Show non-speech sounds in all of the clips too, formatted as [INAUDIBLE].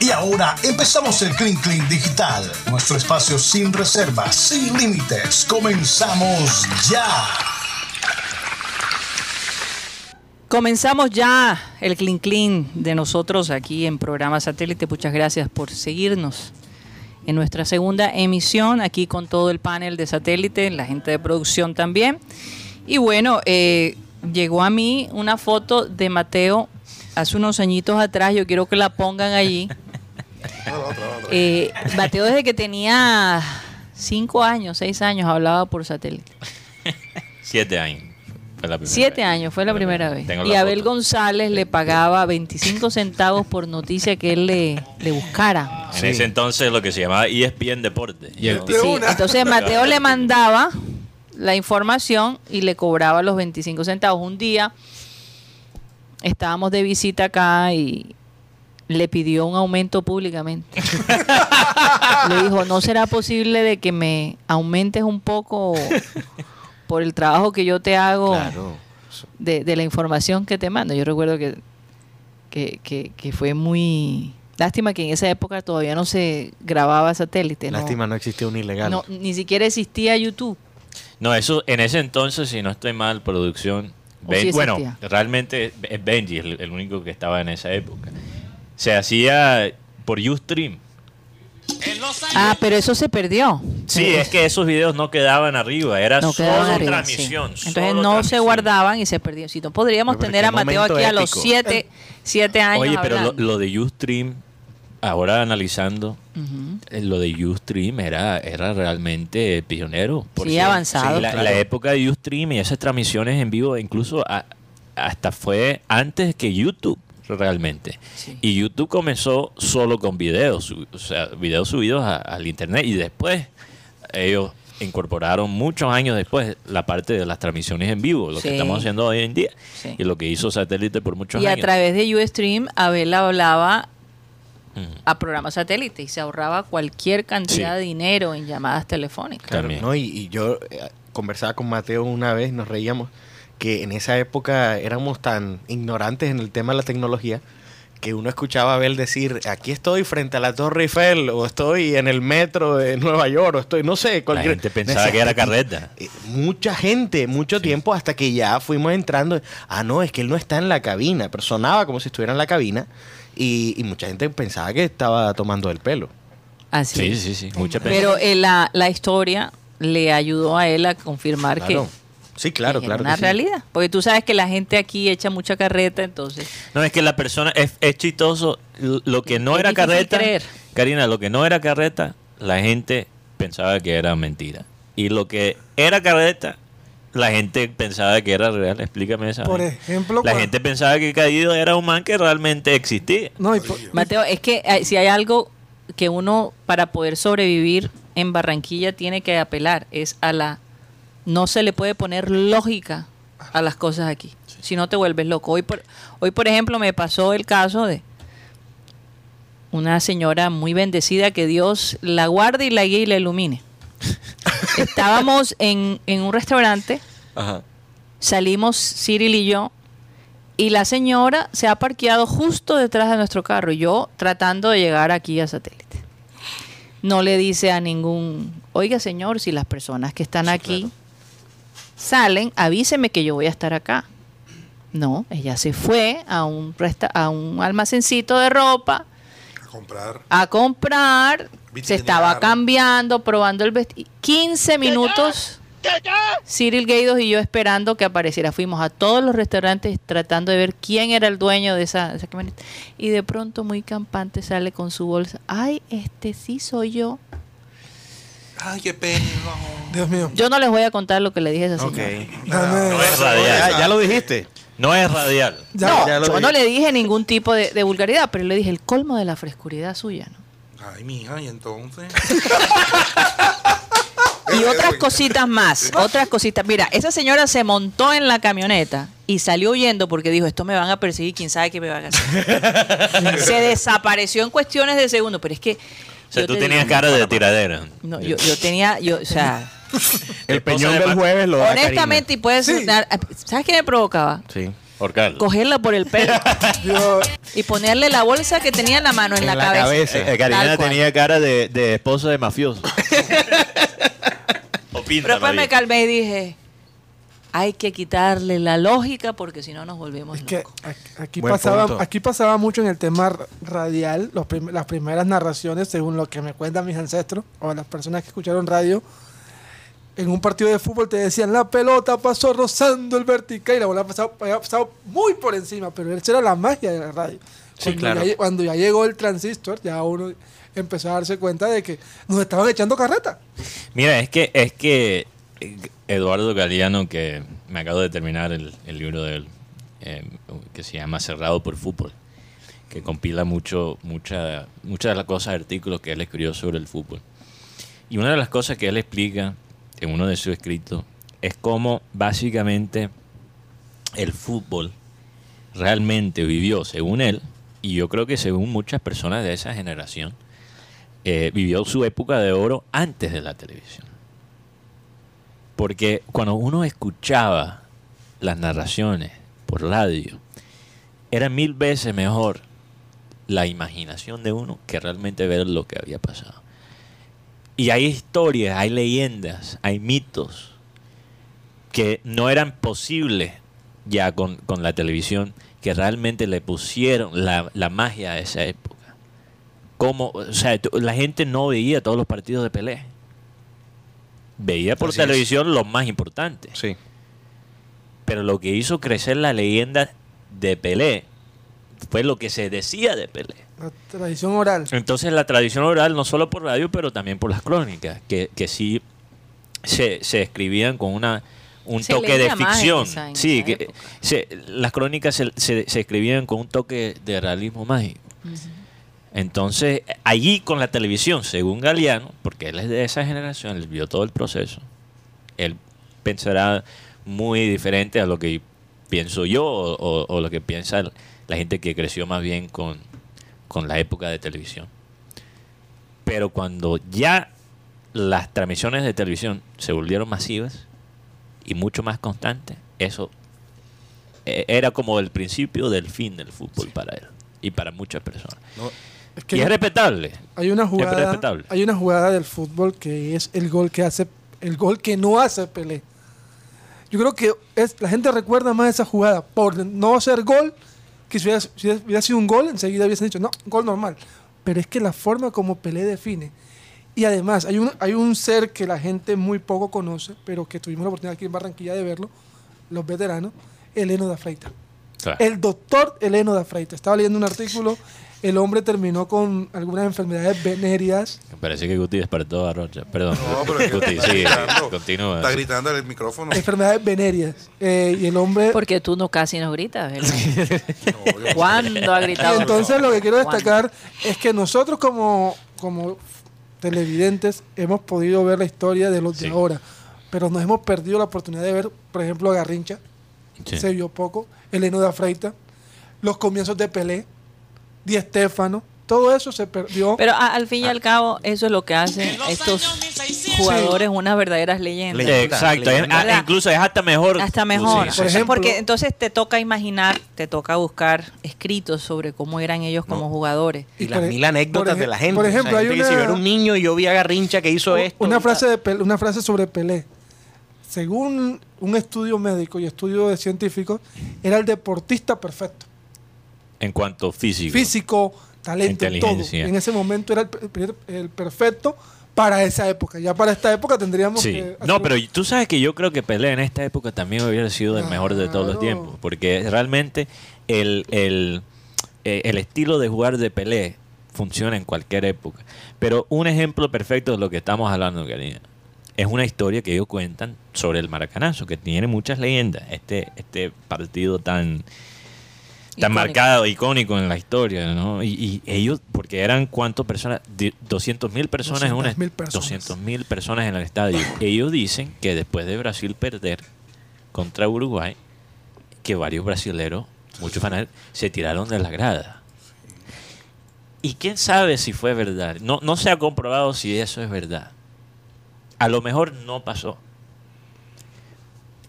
Y ahora empezamos el Clean Clean Digital, nuestro espacio sin reservas, sin límites. Comenzamos ya. Comenzamos ya el Clean Clean de nosotros aquí en programa satélite. Muchas gracias por seguirnos en nuestra segunda emisión, aquí con todo el panel de satélite, la gente de producción también. Y bueno, eh, llegó a mí una foto de Mateo hace unos añitos atrás, yo quiero que la pongan allí. [LAUGHS] Eh, Mateo desde que tenía cinco años, seis años, hablaba por satélite. [LAUGHS] Siete años. Fue la primera Siete vez. años, fue la primera vez. Tengo Y Abel foto. González le pagaba 25 centavos por noticia que él le, le buscara. En ese entonces lo que se llamaba ESPN Deporte. Y el- Sí, entonces Mateo [LAUGHS] le mandaba la información y le cobraba los 25 centavos. Un día estábamos de visita acá y le pidió un aumento públicamente. [LAUGHS] le dijo, ¿no será posible de que me aumentes un poco por el trabajo que yo te hago Claro. de, de la información que te mando? Yo recuerdo que, que, que- que fue muy... Lástima que en esa época todavía no se grababa satélite. ¿no? Lástima, no existía un ilegal. No, ni siquiera existía YouTube. No, eso en ese entonces, si no estoy mal, producción. ¿O Ben- sí bueno, realmente es Benji el, el único que estaba en esa época. Se hacía por Ustream. Ah, pero eso se perdió. Sí, es que esos videos no quedaban arriba, era no solo quedaban arriba, sí. transmisión. Entonces solo no se guardaban y se perdían. Si no podríamos Pero tener a Mateo momento aquí a los épico. siete, siete años. Oye, pero lo, lo de Ustream, ahora analizando, eh, lo de Ustream era, era realmente pionero. Sí, cierto. avanzado, la, claro. la época de Ustream y esas transmisiones en vivo, incluso a- hasta fue antes que YouTube realmente. Sí. Y YouTube comenzó solo con videos, o sea, videos subidos a- al internet y después ellos incorporaron muchos años después la parte de las transmisiones en vivo, lo Sí. que estamos haciendo hoy en día Sí. y lo que hizo Satélite por muchos Y a años. través de Ustream, Abel hablaba. A programa satélite y se ahorraba cualquier cantidad Sí. de dinero en llamadas telefónicas. Claro, También. ¿no? Y, y yo eh, conversaba con Mateo una vez, nos reíamos, que en esa época éramos tan ignorantes en el tema de la tecnología que uno escuchaba a Abel decir, aquí estoy frente a la Torre Eiffel, o estoy en el metro de Nueva York, o estoy, no sé, La cualquier... gente pensaba Decía, que era "Aquí- carreta. eh, Mucha gente, mucho tiempo, hasta que ya fuimos entrando. Ah, no, es que él no está en la cabina, pero sonaba como si estuviera en la cabina, y, y mucha gente pensaba que estaba tomando el pelo. Así. Sí, es. sí, sí. Mucha Pero eh, la, la historia le ayudó a él a confirmar Claro. que Sí, claro, claro. una que sí. realidad. Porque tú sabes que la gente aquí echa mucha carreta, entonces. No, es que la persona es, es chistoso. Lo que no Es era carreta, creer. Karina, lo que no era carreta, la gente pensaba que era mentira. Y lo que era carreta, la gente pensaba que era real. Explícame esa. Por ejemplo, la gente pensaba que Caído era un man que realmente existía. No, y por- Mateo, es que eh, si hay algo que uno para poder sobrevivir en Barranquilla tiene que apelar es a la no se le puede poner lógica a las cosas aquí. Si no te vuelves loco. Hoy por, hoy por ejemplo me pasó el caso de una señora muy bendecida que Dios la guarde y la guíe y la ilumine. Estábamos en, en un restaurante Ajá. salimos Cyril y yo y la señora se ha parqueado justo detrás de nuestro carro, yo tratando de llegar aquí a satélite. No le dice a ningún, oiga señor, si las personas que están aquí salen, avíseme que yo voy a estar acá. No, ella se fue a un, resta- a un almacencito de ropa comprar. a comprar, se estaba cambiando, probando el vestido. 15 minutos, Cyril Gaidos y yo esperando que apareciera. Fuimos a todos los restaurantes tratando de ver quién era el dueño de esa, de esa camioneta. Y de pronto, muy campante, sale con su bolsa. Ay, este sí soy yo. Ay, qué pena. Dios mío. Yo no les voy a contar lo que le dije a esa señora. Dame- No es radial. ya lo dijiste. No es radial. ya- no, ya lo yo dije. no le dije ningún tipo de, de vulgaridad, pero le dije el colmo de la frescuridad suya, ¿no? Ay, mija, y entonces. Y otras cositas más, otras cositas. Mira, esa señora se montó en la camioneta y salió huyendo porque dijo, esto me van a perseguir, quién sabe qué me van a hacer. [LAUGHS] se desapareció en cuestiones de segundos, pero es que... O sea, yo tú te tenías digo- cara de tiradera. No, yo, yo tenía, yo, o sea, [LAUGHS] El Esposa peñón de del jueves lo da honestamente, y puedes, Sí. dar- ¿sabes qué me provocaba? Sí. Horcarlo. cogerla por el pelo [LAUGHS] y ponerle la bolsa que tenía en la mano en, En la, la cabeza. cabeza. Eh, eh, Karina tenía cara de, de esposo de mafioso. [LAUGHS] o Pero después me calmé y dije, hay que quitarle la lógica porque si no nos volvemos es que locos. aquí- aquí Buen pasaba, punto. aquí pasaba mucho en el tema radial, los prim- las primeras narraciones, según lo que me cuentan mis ancestros o las personas que escucharon radio. En un partido de fútbol te decían la pelota pasó rozando el vertical y la bola pasaba, había pasado muy por encima, pero esa era la magia de la radio. Sí, Cuando, claro. ya, cuando ya llegó el transistor, ya uno empezó a darse cuenta de que nos estaban echando carreta. Mira, es que, es que eh, Eduardo Galeano, que me acabo de terminar el, libro de él, eh, que se llama Cerrado por Fútbol, que compila mucho, mucha, muchas de las cosas, artículos que él escribió sobre el fútbol. Y una de las cosas que él explica en uno de sus escritos es cómo básicamente el fútbol realmente vivió, según él, y yo creo que según muchas personas de esa generación, eh, vivió su época de oro antes de la televisión. Porque cuando uno escuchaba las narraciones por radio, era mil veces mejor la imaginación de uno que realmente ver lo que había pasado. Y hay historias, hay leyendas, hay mitos que no eran posibles ya con, con la televisión, que realmente le pusieron la, la magia a esa época. Como, o sea, la gente no veía todos los partidos de Pelé. Veía por Así es. televisión los más importantes. Sí. Pero lo que hizo crecer la leyenda de Pelé fue lo que se decía de Pelé. La tradición oral. Entonces la tradición oral, no solo por radio, pero también por las crónicas, que, que sí se, se escribían con una un Se toque de ficción. sí, que se- las crónicas se, se- se escribían con un toque de realismo mágico. Entonces, allí con la televisión, según Galeano, porque él es de esa generación, él vio todo el proceso, él pensará muy diferente a lo que pienso yo o, o- o lo que piensa la gente que creció más bien con, con la época de televisión. Pero cuando ya las transmisiones de televisión se volvieron masivas y mucho más constantes, eso eh, era como el principio del fin del fútbol para él y para muchas personas. Es que y es respetable. hay una jugada, hay una jugada del fútbol que es el gol que hace, el gol que no hace Pelé. Yo creo que es, la gente recuerda más esa jugada por no hacer gol, que si hubiera, si hubiera sido un gol, enseguida hubiesen dicho, no, gol normal. Pero es que la forma como Pelé define. Y además, hay un, hay un ser que la gente muy poco conoce, pero que tuvimos la oportunidad aquí en Barranquilla de verlo, los veteranos, Eleno da Freita. Claro. El doctor Eleno da Freita. Estaba leyendo un artículo, el hombre terminó con algunas enfermedades venéreas. Me parece que Guti despertó a Rocha. Perdón. No, pero es que Guti, está sigue, gritando. continúa. Está gritando en el micrófono. enfermedades venéreas. Eh, y el hombre... Porque tú no casi nos gritas, [LAUGHS] ¿Cuándo ha Y gritado? entonces lo que quiero ¿Cuándo? destacar es que nosotros como, como televidentes hemos podido ver la historia de los Sí. de ahora, pero nos hemos perdido la oportunidad de ver, por ejemplo, a Garrincha, Sí. se vio poco, Eleno da Freita, los comienzos de Pelé, Di Stéfano, todo eso se perdió. Pero a- al fin y al cabo, eso es lo que hacen estos jugadores unas verdaderas leyendas. Leyenda. Exacto. ah, incluso es hasta mejor. Hasta mejor. Sí, Por ejemplo- porque entonces te toca imaginar, te toca buscar escritos sobre cómo eran ellos como jugadores. Y Y las e- mil anécdotas de la gente. por O sea, ejemplo, hay gente que si una- yo era un niño y yo vi a Garrincha que hizo esto. una frase, tal. de Pelé- una frase sobre Pelé. Según un estudio médico y estudio de científicos, era el deportista perfecto. En cuanto físico. físico, talento, todo. En ese momento era el, per- el perfecto para esa época. Ya para esta época tendríamos Sí. que... No, pero tú sabes que yo creo que Pelé en esta época también hubiera sido el mejor de todos los tiempos. Porque realmente el, el, eh, el estilo de jugar de Pelé funciona en cualquier época. Pero un ejemplo perfecto de lo que estamos hablando, Karina, es una historia que ellos cuentan sobre el Maracanazo, que tiene muchas leyendas. Este, este partido tan, tan Icónico. marcado, icónico en la historia, ¿no? Y, y ellos, porque eran cuántas personas, 200 mil personas en una 200.000 personas. 200 mil personas en el estadio. Ellos dicen que después de Brasil perder contra Uruguay, que varios brasileros, muchos fanáticos, se tiraron de la grada. Y quién sabe si fue verdad. No, no se ha comprobado si eso es verdad. A lo mejor no pasó.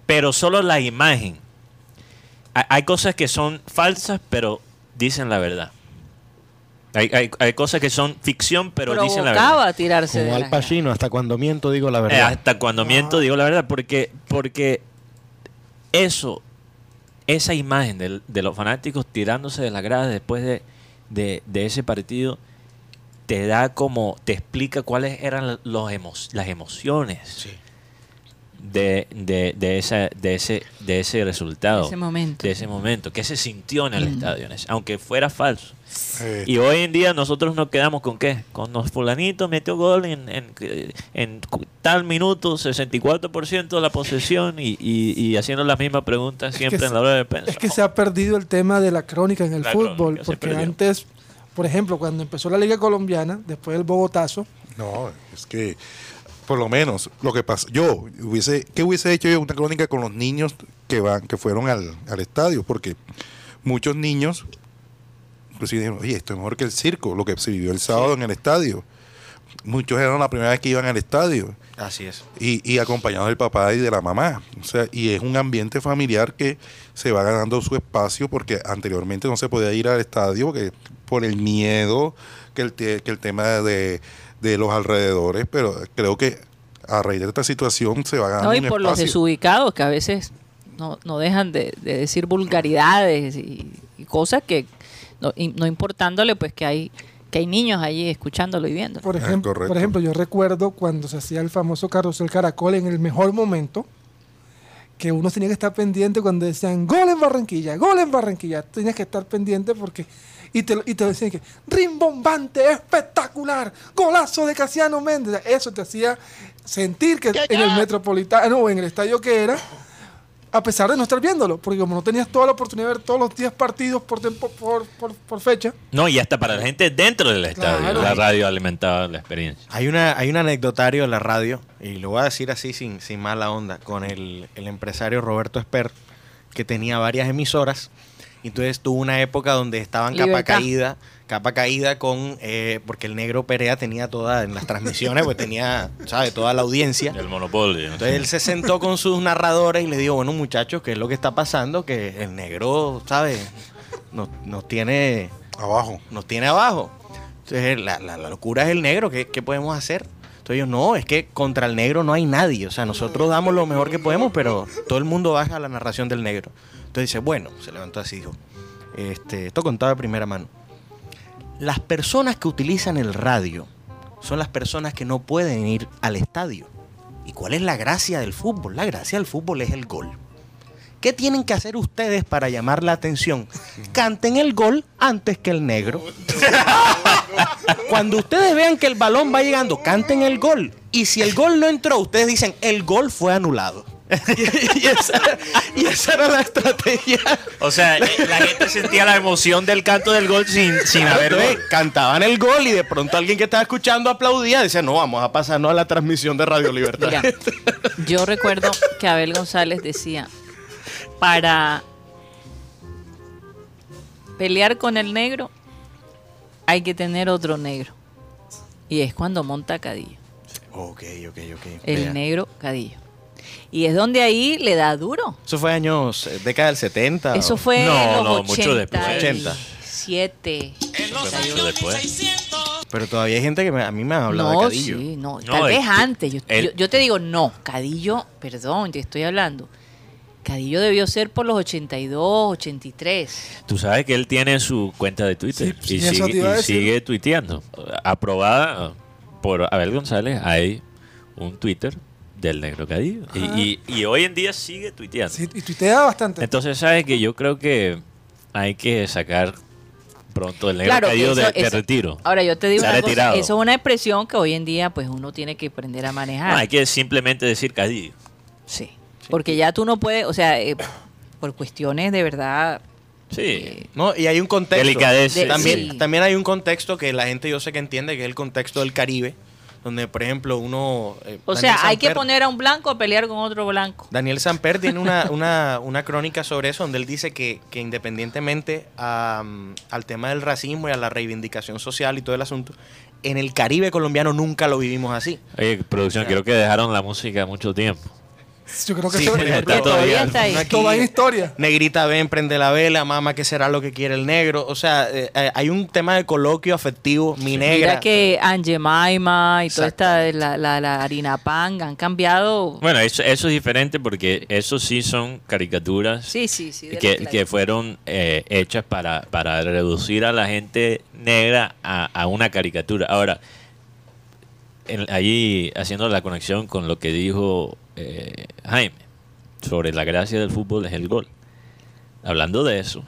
Pero solo la imagen hay, cosas que son falsas, pero dicen la verdad. Hay, hay, hay cosas que son ficción, pero dicen la verdad. Tirarse de Como Al Pacino, hasta cuando miento digo la Eh, verdad. hasta cuando miento digo la verdad, porque, porque eso, esa imagen de, los fanáticos tirándose de la grada después de, de- de ese partido, te da como, te explica cuáles eran los emo- las emociones de, de, de, esa, de, ese, de ese resultado. De ese momento. De ese momento, que se sintió en el Mm. estadio, aunque fuera falso. Eh, Y hoy en día nosotros nos quedamos con qué? Con los fulanitos metió gol en, en, en tal minuto, 64% de la posesión y, y, y haciendo las mismas preguntas siempre que en la hora de prensa. Es que se ha perdido el tema de la crónica en el La fútbol, porque antes, por ejemplo, cuando empezó la Liga Colombiana, después del Bogotazo, No, es que por lo menos lo que pasa, yo hubiese, ¿qué hubiese hecho yo una crónica con los niños que van, que fueron al, al estadio? Porque muchos niños, inclusive dijeron, oye, esto es mejor que el circo, lo que se vivió el sábado en el estadio. Muchos eran la primera vez que iban al estadio Así es. y, y acompañados del papá y de la mamá. O sea, y es un ambiente familiar que se va ganando su espacio porque anteriormente no se podía ir al estadio porque por el miedo que el, te- que el tema de, de los alrededores, pero creo que a raíz de esta situación se va ganando No, y un por los desubicados que a veces no, no dejan de, de decir vulgaridades y, y cosas que no, y no importándole pues que hay que hay niños allí escuchándolo y viendo. por Ah, ejemplo, por ejemplo, yo recuerdo cuando se hacía el famoso carrusel caracol en el mejor momento, que uno tenía que estar pendiente cuando decían gol en Barranquilla, gol en Barranquilla, tenías que estar pendiente porque y te, y te decían que rimbombante, espectacular, golazo de Casiano Méndez, eso te hacía sentir que en el Metropolitano o en el estadio que era a pesar de no estar viéndolo, porque como no tenías toda la oportunidad de ver todos los 10 partidos por, tempo- por, por, por fecha, No, y hasta para la gente dentro del estadio, Claro. la radio alimentaba la experiencia. Hay, una, hay un anecdotario en la radio, y lo voy a decir así sin, sin mala onda, con el, el empresario Roberto Esper, que tenía varias emisoras. Y Entonces tuvo una época donde estaban capa caída, capa caída con, eh, porque el negro Perea tenía toda, en las transmisiones, pues tenía, ¿sabe? Toda la audiencia. El monopolio. Entonces él se sentó con sus narradores y le dijo, bueno muchachos, ¿qué es lo que está pasando? Que el negro, ¿sabes? Nos, nos tiene Abajo. nos tiene abajo. Entonces, la, la- la locura es el negro. ¿Qué, qué podemos hacer? Entonces ellos, no, es que contra el negro no hay nadie. O sea, nosotros damos lo mejor que podemos, pero todo el mundo baja la narración del negro. Entonces dice, bueno, se levantó así y dijo, este, esto contaba de primera mano. Las personas que utilizan el radio son las personas que no pueden ir al estadio. ¿Y cuál es la gracia del fútbol? La gracia del fútbol es el gol. ¿Qué tienen que hacer ustedes para llamar la atención? Canten el gol antes que el negro. [LAUGHS] Cuando ustedes vean que el balón va llegando, canten el gol. Y si el gol no entró, ustedes dicen, el gol fue anulado. [LAUGHS] y, esa, y esa era la estrategia. O sea, la gente sentía la emoción del canto del gol sin, sin haber gol. cantaban el gol y de pronto alguien que estaba escuchando aplaudía. Decía, no, vamos a pasarnos a la transmisión de Radio Libertad. Mira, yo recuerdo que Abel González decía, para pelear con el negro hay que tener otro negro. Y es cuando monta Cadillo, ok, ok, ok. el Vea. negro Cadillo. Y es donde ahí le da duro. Eso fue años, eh, década del 70. Eso fue No, en los no, mucho después. 87. Mucho después. Pero todavía hay gente que me- a mí me ha hablado de Cadillo. sí, no, No, tal vez antes. Yo, él- yo- yo te digo, no, Cadillo, perdón, te estoy hablando. Cadillo debió ser por los 82, 83. Tú sabes que él tiene su cuenta de Twitter Sí, y, sí, sigue, y sigue tuiteando. Aprobada por Abel González, hay un Twitter del Negro Cadillo. Y, y- y hoy en día sigue tuiteando. sí, y tuitea bastante. Entonces, ¿sabes que Yo creo que hay que sacar pronto el Negro Claro, Cadillo eso- de, de eso- retiro. Ahora yo te digo, una cosa, eso es una expresión que hoy en día pues uno tiene que aprender a manejar. No, hay que simplemente decir Cadillo. Sí, porque ya tú no puedes, o sea, eh, por cuestiones de verdad... Sí. eh, No, y hay un contexto. Delicadeza. De- También, sí. también hay un contexto que la gente yo sé que entiende, que es el contexto del Caribe, donde, por ejemplo, uno... eh, o Daniel sea, hay que poner a un blanco a pelear con otro blanco. Daniel Samper tiene una, [LAUGHS] una, una crónica sobre eso, donde él dice que, que independientemente a, al tema del racismo y a la reivindicación social y todo el asunto, en el Caribe colombiano nunca lo vivimos así. Oye, producción, creo que dejaron la música mucho tiempo. Yo creo que Sí, eso- [LAUGHS] está Que todavía está ahí. Historia. Negrita ven, prende la vela, mamá, ¿qué será lo que quiere el negro? O sea, eh, eh, hay un tema de coloquio afectivo, mi negra. Mira que Ange Maima y toda esta, la, la, la harina pan han cambiado. Bueno, eso, eso es diferente porque eso sí son caricaturas Sí, sí, sí. que, que fueron eh, hechas para, para reducir a la gente negra a, a una caricatura. Ahora, en- allí haciendo la conexión con lo que dijo eh, Jaime sobre la gracia del fútbol es el gol. Hablando de eso,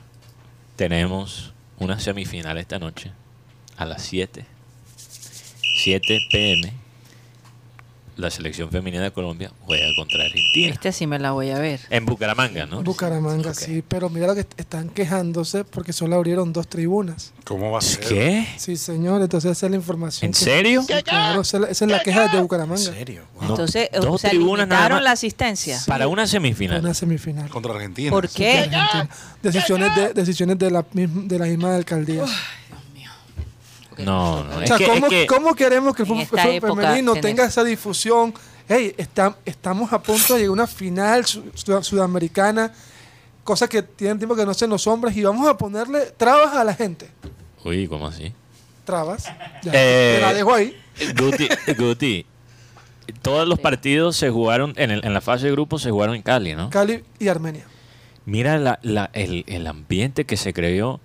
tenemos una semifinal esta noche a las 7. 7 pm. La selección femenina de Colombia juega contra Argentina. Esta sí me la voy a ver. En Bucaramanga, ¿no? Bucaramanga, Ok. sí. Pero mira lo que están quejándose porque solo abrieron dos tribunas. ¿Cómo va a ser? ¿Qué? Sí, señor. Entonces esa es la información. ¿En que- serio? Sí, claro, esa es la- esa es la queja de ¿En Bucaramanga. serio? No, Entonces, o dos sea, tribunas nada la asistencia. para una semifinal. Una semifinal. Contra Argentina. ¿Por Sí, qué? Argentina. Decisiones de, decisiones de la, misma- de la misma alcaldía. No, no. o Es sea, que, ¿cómo, es que- cómo queremos que el fútbol femenino tener- tenga esa difusión? Hey, está- estamos a punto de llegar a una final su- sud- sudamericana, cosa que tienen tiempo que no hacen los hombres, y vamos a ponerle trabas a la gente. Uy, ¿cómo así? Trabas. Ya, Eh, te la dejo ahí. Guti, Guti, todos los partidos se jugaron, en, el- en la fase de grupo se jugaron en Cali, ¿no? Cali y Armenia. Mira la- la- el, el ambiente que se creó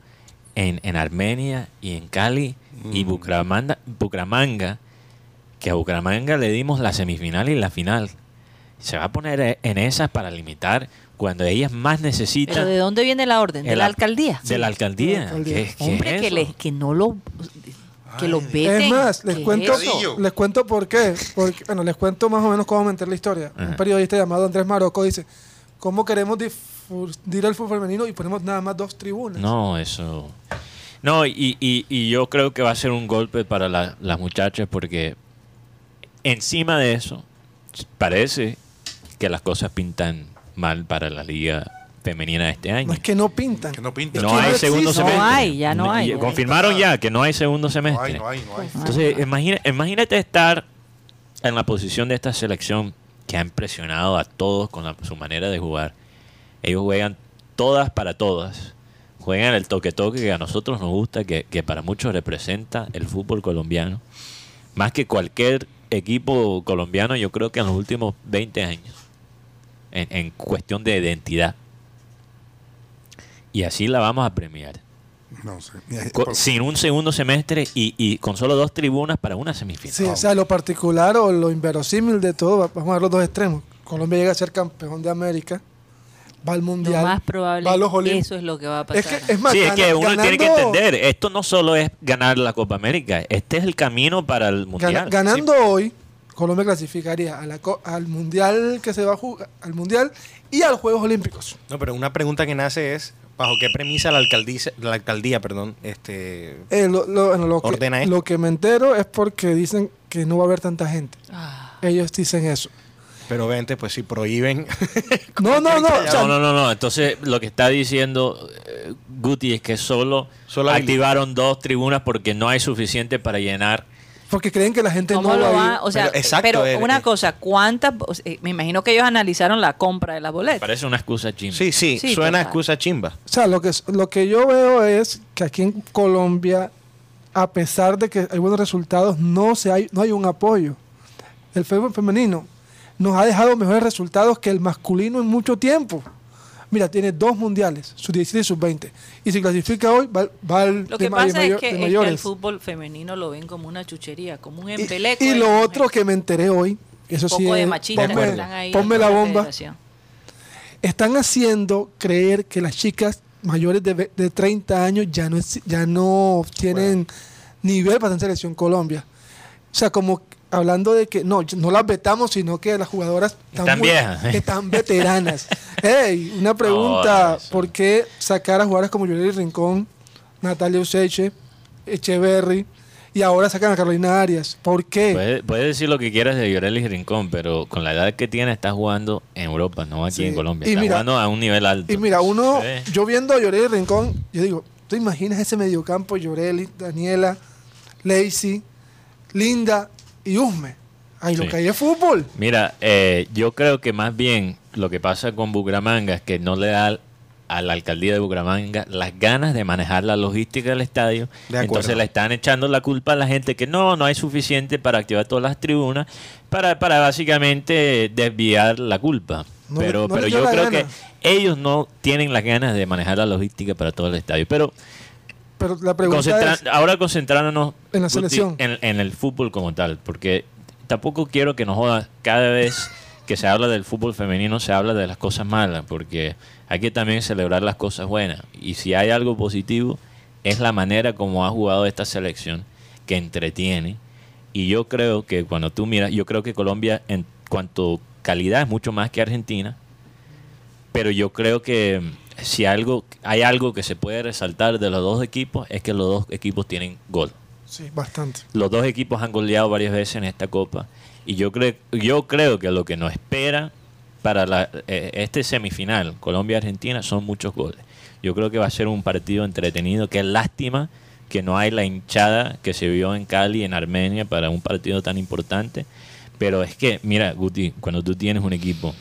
en, en Armenia y en Cali y Bucaramanga, Bucaramanga, que a Bucaramanga le dimos la semifinal y la final. Se va a poner e- en esas para limitar cuando ellas más necesitan ¿Pero de dónde viene la orden? ¿De la alcaldía? De la alcaldía. de la alcaldía. ¿Qué- qué Hombre, es que, le- que no lo... Que lo veten. Es más, les ¿Qué cuento, es les cuento por qué. Porque, bueno, les cuento más o menos cómo me enteré la historia. Un periodista llamado Andrés Marocco dice, ¿cómo queremos difundir el fútbol femenino y ponemos nada más dos tribunas? No, eso. No, y, y- y yo creo que va a ser un golpe para la- las muchachas porque encima de eso parece que las cosas pintan mal para la liga femenina de este año. No es que no pintan. Que no pinta. Es No que hay no segundo existe. semestre. No hay, ya no hay. Y Confirmaron ya que no hay segundo No semestre. hay, no hay, no hay. Entonces, imagina- imagínate estar en la posición de esta selección que ha impresionado a todos con la- su manera de jugar. Ellos juegan todas para todas. Juegan el toque-toque que a nosotros nos gusta, que, que para muchos representa el fútbol colombiano. Más que cualquier equipo colombiano, yo creo que en los últimos 20 años. En, en cuestión de identidad. Y así la vamos a premiar. No sé. [LAUGHS] Sin un segundo semestre y, y con solo dos tribunas para una semifinal. Sí, o sea, lo particular o lo inverosímil de todo, va- vamos a ver los dos extremos. Colombia llega a ser campeón de América, va al Lo Mundial, más probable va a los eso es lo que va a pasar. Es que, es más, sí, es que uno tiene que ganando- entender, esto no solo es ganar la Copa América, este es el camino para el Mundial. Gana- ganando hoy, Colombia clasificaría a la co- al Mundial que se va a jugar, al Mundial y a los Juegos Olímpicos. No, pero una pregunta que nace es, ¿bajo qué premisa la alcaldía, la alcaldía perdón, este, Eh, lo, lo- bueno, lo que, Ordena esto. lo que me entero es porque dicen que no va a haber tanta gente. Ah, Ellos dicen eso. Pero vente, pues si prohíben... [LAUGHS] No, no, no. o sea, No, no, no, no. Entonces, lo que está diciendo eh, Guti es que solo, Solo hay- activaron dos tribunas porque no hay suficiente para llenar. Porque creen que la gente ¿Cómo no lo va a. O sea, Pero, exacto, pero eh, una eh. cosa, ¿cuántas? o sea, me imagino que ellos analizaron la compra de las boletas. Parece una excusa chimba. Sí, sí, Sí, suena total. excusa chimba. O sea, lo que, lo que yo veo es que aquí en Colombia, a pesar de que hay buenos resultados, no, se hay, no hay un apoyo. El fútbol femenino nos ha dejado mejores resultados que el masculino en mucho tiempo. Mira, tiene dos mundiales, sub 17 y sub 20. Y si clasifica hoy, va, va al Lo de que pasa mayor- es que, de es que el fútbol femenino lo ven como una chuchería, como un embeleco. y, de lo otro que me enteré hoy, eso un sí poco de es- machistas que ponme, están ahí ponme la bomba. están haciendo creer que las chicas mayores de, de 30 años ya no, ya no tienen nivel para estar en selección Colombia. O sea, como hablando de que no, no las vetamos, sino que las jugadoras Están viejas. están veteranas. [LAUGHS] Ey, una pregunta. ¿por qué sacar a jugadoras como Yoleli Rincón, Natalia Useche, Echeverry y ahora sacan a Carolina Arias? ¿Por qué? Puedes puede decir lo que quieras de Llorelis Rincón, pero con la edad que tiene está jugando en Europa, no aquí Sí. en Colombia. Y Está mira- jugando a un nivel alto. Y mira, uno, Sí. yo viendo a Llorelli Rincón, yo digo, ¿tú imaginas ese mediocampo? Llorelli, Daniela, Lacey, Linda y Usme. Ay, lo que hay es fútbol. Mira, eh, yo creo que más bien lo que pasa con Bucaramanga es que no le da a la alcaldía de Bucaramanga las ganas de manejar la logística del estadio. De. Entonces le están echando la culpa a la gente que no, no hay suficiente para activar todas las tribunas, para, para básicamente desviar la culpa. No pero no pero yo creo gana. que ellos no tienen las ganas de manejar la logística para todo el estadio. Pero Pero la pregunta Concentra- es, ahora concentrándonos En la selección. En, en el fútbol como tal, porque tampoco quiero que nos joda cada vez que se habla del fútbol femenino se habla de las cosas malas, porque hay que también celebrar las cosas buenas. Y si hay algo positivo, es la manera como ha jugado esta selección, que entretiene. Y yo creo que cuando tú miras, yo creo que Colombia en cuanto calidad es mucho más que Argentina, pero yo creo que si algo hay algo que se puede resaltar de los dos equipos es que los dos equipos tienen gol. sí, bastante. Los dos equipos han goleado varias veces en esta copa y yo creo yo creo que lo que nos espera para la- eh, este semifinal Colombia-Argentina son muchos goles. Yo creo que va a ser un partido entretenido. Qué lástima que no hay la hinchada que se vio en Cali, en Armenia, para un partido tan importante. Pero es que, mira, Guti, cuando tú tienes un equipo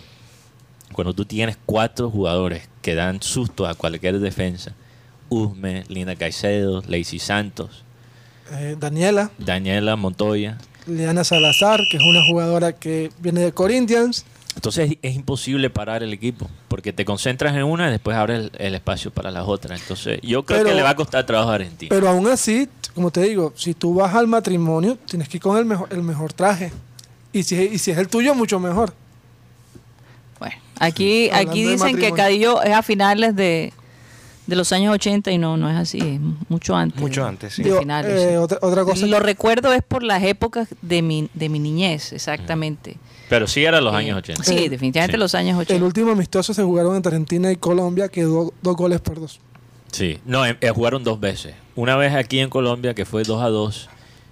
cuando tú tienes cuatro jugadores que dan susto a cualquier defensa, Usme, Lina Caicedo, Lacey Santos, Eh, Daniela, Daniela Montoya, Liana Salazar, que es una jugadora que viene de Corinthians. entonces es, imposible parar el equipo, porque te concentras en una y después abres el, el espacio para las otras. Entonces yo creo Pero- que le va a costar trabajo a Argentina. Pero aún así, como te digo, si tú vas al matrimonio, tienes que ir con el mejor, el mejor traje. Y si, y si es el tuyo, mucho mejor. Aquí, aquí dicen que. Cadillo es a finales de, de los años 80 y no, no es así, es mucho antes. Mucho antes, sí. Digo, finales, eh, sí. otra, otra cosa. Lo recuerdo es por las épocas de mi, de mi niñez, exactamente. Pero sí era los Eh, años 80. Sí, definitivamente Sí. los años 80. el último amistoso se jugaron entre Argentina y Colombia, quedó dos goles por dos. Sí, no, eh, eh, jugaron dos veces. Una vez aquí en Colombia que fue 2 a 2,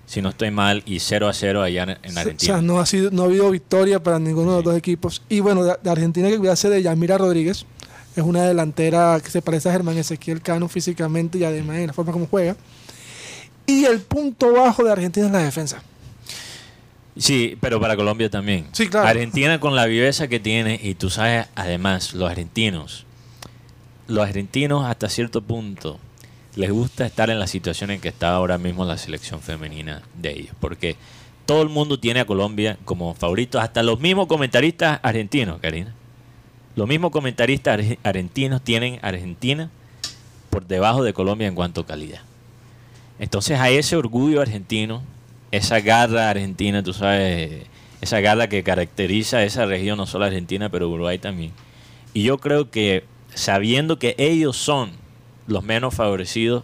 si no estoy mal, y 0 a 0 allá en, en O Argentina. sea, no ha, sido, no ha habido victoria para ninguno de los dos equipos. Y bueno, de, de Argentina que voy a hacer de Yamira Rodríguez. Es una delantera que se parece a Germán Ezequiel Cano físicamente y además en la forma como juega. Y el punto bajo de Argentina es la defensa. Sí, pero para Colombia también. Sí, claro. Argentina con la viveza que tiene y tú sabes, además, los argentinos, los argentinos hasta cierto punto les gusta estar en la situación en que está ahora mismo la selección femenina de ellos, porque todo el mundo tiene a Colombia como favorito, hasta los mismos comentaristas argentinos, Karina. Los mismos comentaristas arge- argentinos tienen Argentina por debajo de Colombia en cuanto a calidad. Entonces a ese orgullo argentino, esa garra argentina, tú sabes, esa garra que caracteriza a esa región, no solo Argentina, pero Uruguay también. Y yo creo que sabiendo que ellos son los menos favorecidos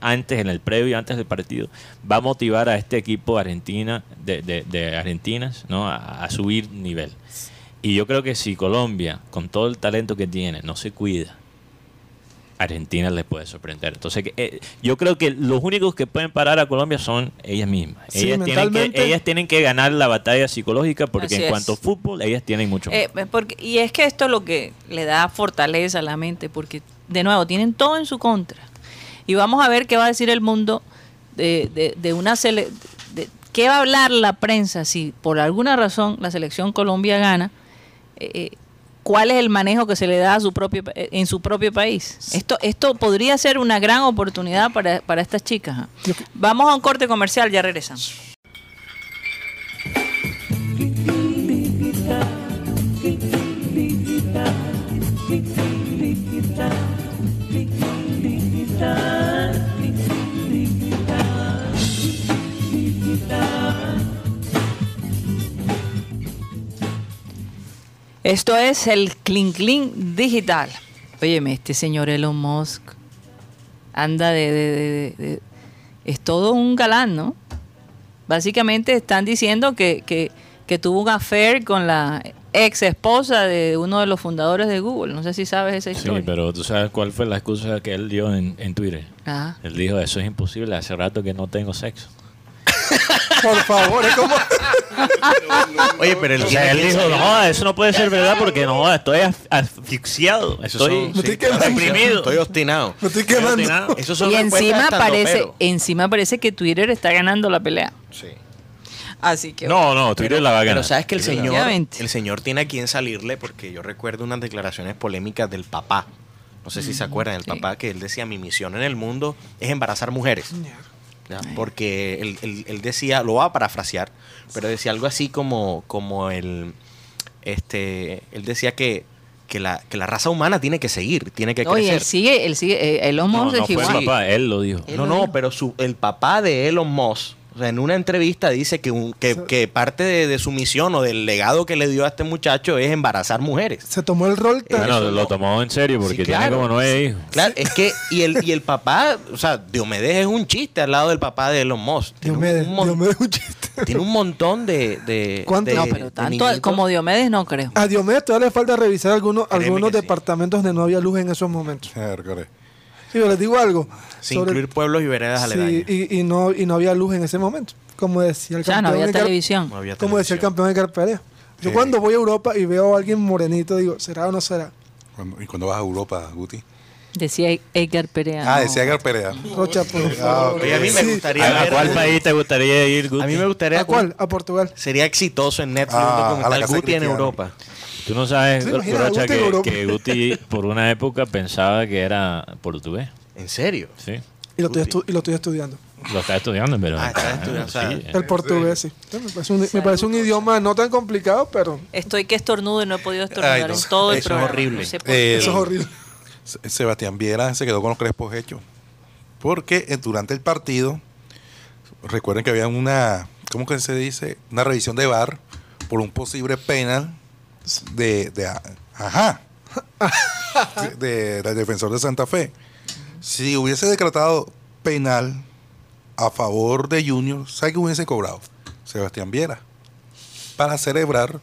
antes, en el previo, antes del partido, va a motivar a este equipo argentina, de, de- de argentinas, ¿no? A, a subir nivel. Y yo creo que si Colombia, con todo el talento que tiene, no se cuida, Argentina les puede sorprender. Entonces, que, eh, yo creo que los únicos que pueden parar a Colombia son ellas mismas. Sí, ellas, tienen que, ellas tienen que ganar la batalla psicológica porque Así en es. cuanto a fútbol, ellas tienen mucho más. Eh, porque, y es que esto es lo que le da fortaleza a la mente, porque de nuevo tienen todo en su contra. Y vamos a ver qué va a decir el mundo de, de- de una sele de, qué va a hablar la prensa si por alguna razón la selección Colombia gana. eh, eh, ¿Cuál es el manejo que se le da a su propio, en su propio país? Esto, esto podría ser una gran oportunidad para, para estas chicas. ¿ah? Vamos a un corte comercial, ya regresamos. Esto es el Clean Clean Digital. Óyeme, este señor Elon Musk anda de, de- de- de- Es todo un galán, ¿no? Básicamente están diciendo que, que, que tuvo un affair con la ex esposa de uno de los fundadores de Google. No sé si sabes esa Sí, historia. pero tú sabes cuál fue la excusa que él dio en, en Twitter. Ajá. Él dijo, eso es imposible, hace rato que no tengo sexo. [LAUGHS] Por favor, es como. [LAUGHS] Oye, pero él O sea, él dijo, no, eso no puede ser verdad porque no, estoy as- asfixiado, estoy sí, deprimido. Estoy obstinado. Me estoy quemando. obstinado. Y encima parece, encima parece que Twitter está ganando la pelea. Sí. Así que No, no, Twitter la va a ganar. Pero sabes que el la señor, el señor tiene a quien salirle porque yo recuerdo unas declaraciones polémicas del papá. No sé si se acuerdan del sí. papá que él decía mi misión en el mundo es embarazar mujeres. Porque él, él- él decía, lo va a parafrasear, pero decía algo así como, como el este, él decía que, que la, que la raza humana tiene que seguir, tiene que Oye, él crecer. sigue, él sigue, eh, Elon No, Musk no es fue el papá, él lo dijo. Él No, lo no, dijo. pero su, el papá de Elon Musk, o sea, en una entrevista dice que, un- que, que parte de, de su misión o del legado que le dio a este muchacho es embarazar mujeres. Se tomó el rol tan- Bueno, lo tomó en serio porque Sí, tiene claro. como nueve hijos. Claro, es que, y el, y el papá, o sea, Diomedes es un chiste al lado del papá de Elon Musk. Tiene Diomedes, un, mon- Diomedes es un chiste. tiene un montón de. de ¿Cuánto? de- No, pero de tanto como Diomedes no creo. A Diomedes todavía le falta revisar algunos, Créeme algunos que sí. departamentos donde no había luz en esos momentos. Miércoles. Sí, yo les digo algo. Sin sobre- incluir pueblos y veredas sí, aledañas. y, y no, y no había luz en ese momento. Como decía el O sea, no campeón había Edgar- televisión. No había Como decía el campeón Edgar Perea. Yo Sí. cuando voy a Europa y veo a alguien morenito, digo, ¿será o no será? ¿Y cuando vas a Europa, Guti? Decía Edgar Perea. Ah, no. decía Edgar Perea. Rocha, por favor. Oye, a mí me Sí. gustaría ¿A, a ver- cuál país te gustaría ir, Guti? A mí me gustaría. ¿A cuál? A Portugal. Sería exitoso en Netflix Ah, un a documental de Guti en. Europa. Tú no sabes, ¿Se imagina Rocha, Guti que, Guti por una época pensaba que era portugués. ¿En serio? Sí. Y lo, estoy estu- y lo estoy estudiando. Lo está estudiando, pero. Ah, está estudiando, o sea, sí. El portugués, sí. Me parece, un, me parece un idioma no tan complicado, pero Estoy que estornudo y no he podido estornudar Ay, no. en todo el Eso es programa. horrible. No sé por Eh, eso es horrible. Se- Sebastián Viera se quedó con los crespos hechos. Porque eh, durante el partido, recuerden que había una, ¿cómo que se dice? Una revisión de VAR por un posible penal de, de ajá, de, del defensor de Santa Fe. Si hubiese decretado penal a favor de Junior, ¿sabe qué hubiese cobrado? Sebastián Viera. Para celebrar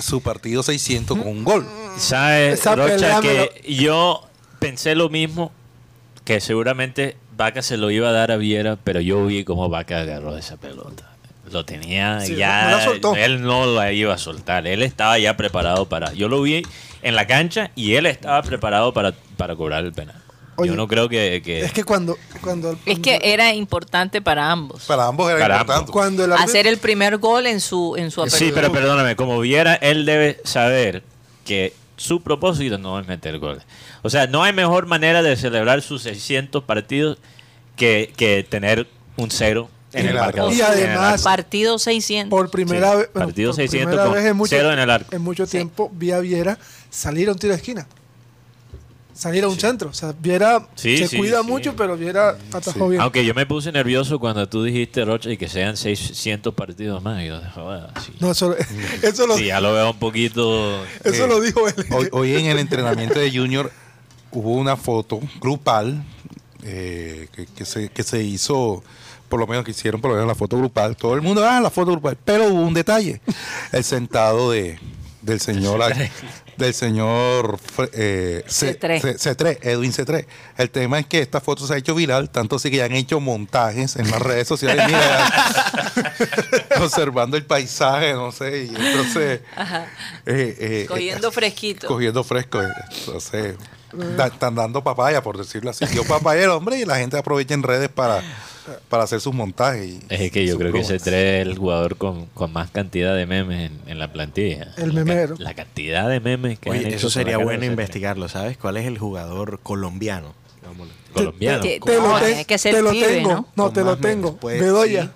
su partido 600 con un gol. ¿Sabes, Rocha, que yo pensé lo mismo, que seguramente Vaca se lo iba a dar a Viera, pero yo vi cómo Vaca agarró esa pelota. Lo tenía Sí, ya, no la soltó. él no la iba a soltar, él estaba ya preparado para... Yo lo vi en la cancha y él estaba preparado para, para cobrar el penal. Oye, yo no creo que... que- Es que cuando, cuando, Es que era importante para ambos. Para ambos era Para importante. ambos. cuando el árbitro- Hacer el primer gol en su en su Sí, apertura. pero perdóname, como Viera, él debe saber que su propósito no es meter goles. O sea, no hay mejor manera de celebrar sus 600 partidos que, que tener un cero en el marcador. Y además-. Partido 600. por primera Sí, vez, bueno, partido por 600 primera vez en mucho, cero en el arco. en mucho Sí. tiempo vi a Viera salir a un tiro de esquina. Salir a un centro. O sea, Viera Sí, se sí, cuida sí. mucho, pero Viera atajó Sí. bien. Aunque yo me puse nervioso cuando tú dijiste, Rocha, y que sean 600 partidos más. Y yo, joder, sí. No, eso, [LAUGHS] eso, lo, Sí, ya lo veo un poquito... eso Eh, lo dijo él. Hoy, hoy en el entrenamiento de Junior hubo una foto grupal eh, que, que se, que se hizo, por lo menos que hicieron por lo menos la foto grupal. Todo el mundo, ah, la foto grupal. Pero hubo un detalle. El sentado de, del señor [LAUGHS] del señor eh, C- C3. C- C3, Edwin C3. El tema es que esta foto se ha hecho viral, tanto así que ya han hecho montajes en las redes sociales, mira, [LAUGHS] observando el paisaje, no sé, y entonces Ajá. eh, eh, Cogiendo fresquito. cogiendo fresco. eh, Entonces, da- están dando papaya, por decirlo así. Yo papayero, hombre, y la gente aprovecha en redes para, para hacer sus montajes. y- Es que yo creo que ese 3 es el jugador con, con más cantidad de memes en, en la plantilla. El La memero. La, cantidad de memes que han Oye, hecho eso sería bueno investigarlo, ¿sabes? ¿Cuál es el jugador colombiano? Colombiano. Te- Te lo, te- tiene que ser te lo pibe, tengo. ¿no? Te lo tengo. pues, Bedoya. sí.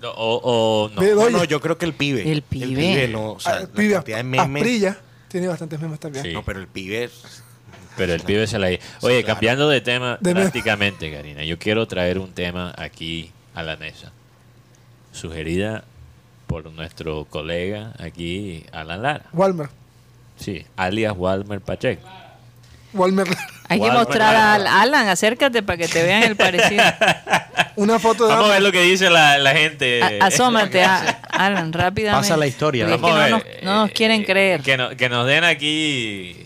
No, O, o no. Bedoya. No, no, yo creo que el pibe. El pibe. no, o sea, Ah, la pibe, cantidad de memes. Asprilla. Tiene bastantes memes también. Sí. No, pero el pibe. Pero el pibe se la Oye, claro. cambiando de tema De me- drásticamente, Karina, yo quiero traer un tema aquí a la mesa. Sugerida por nuestro colega aquí, Alan Lara. Walmer. Sí, alias Walmer Pacheco. Walmer. Hay que mostrar a Al- Alan, acércate para que te vean el parecido. [LAUGHS] Una foto de Vamos a ver lo que dice la, la gente. A- asómate, a- Alan, rápidamente. Pasa la historia, Vamos que a no, ver, nos, no nos eh, quieren eh, creer. Que, no- que nos den aquí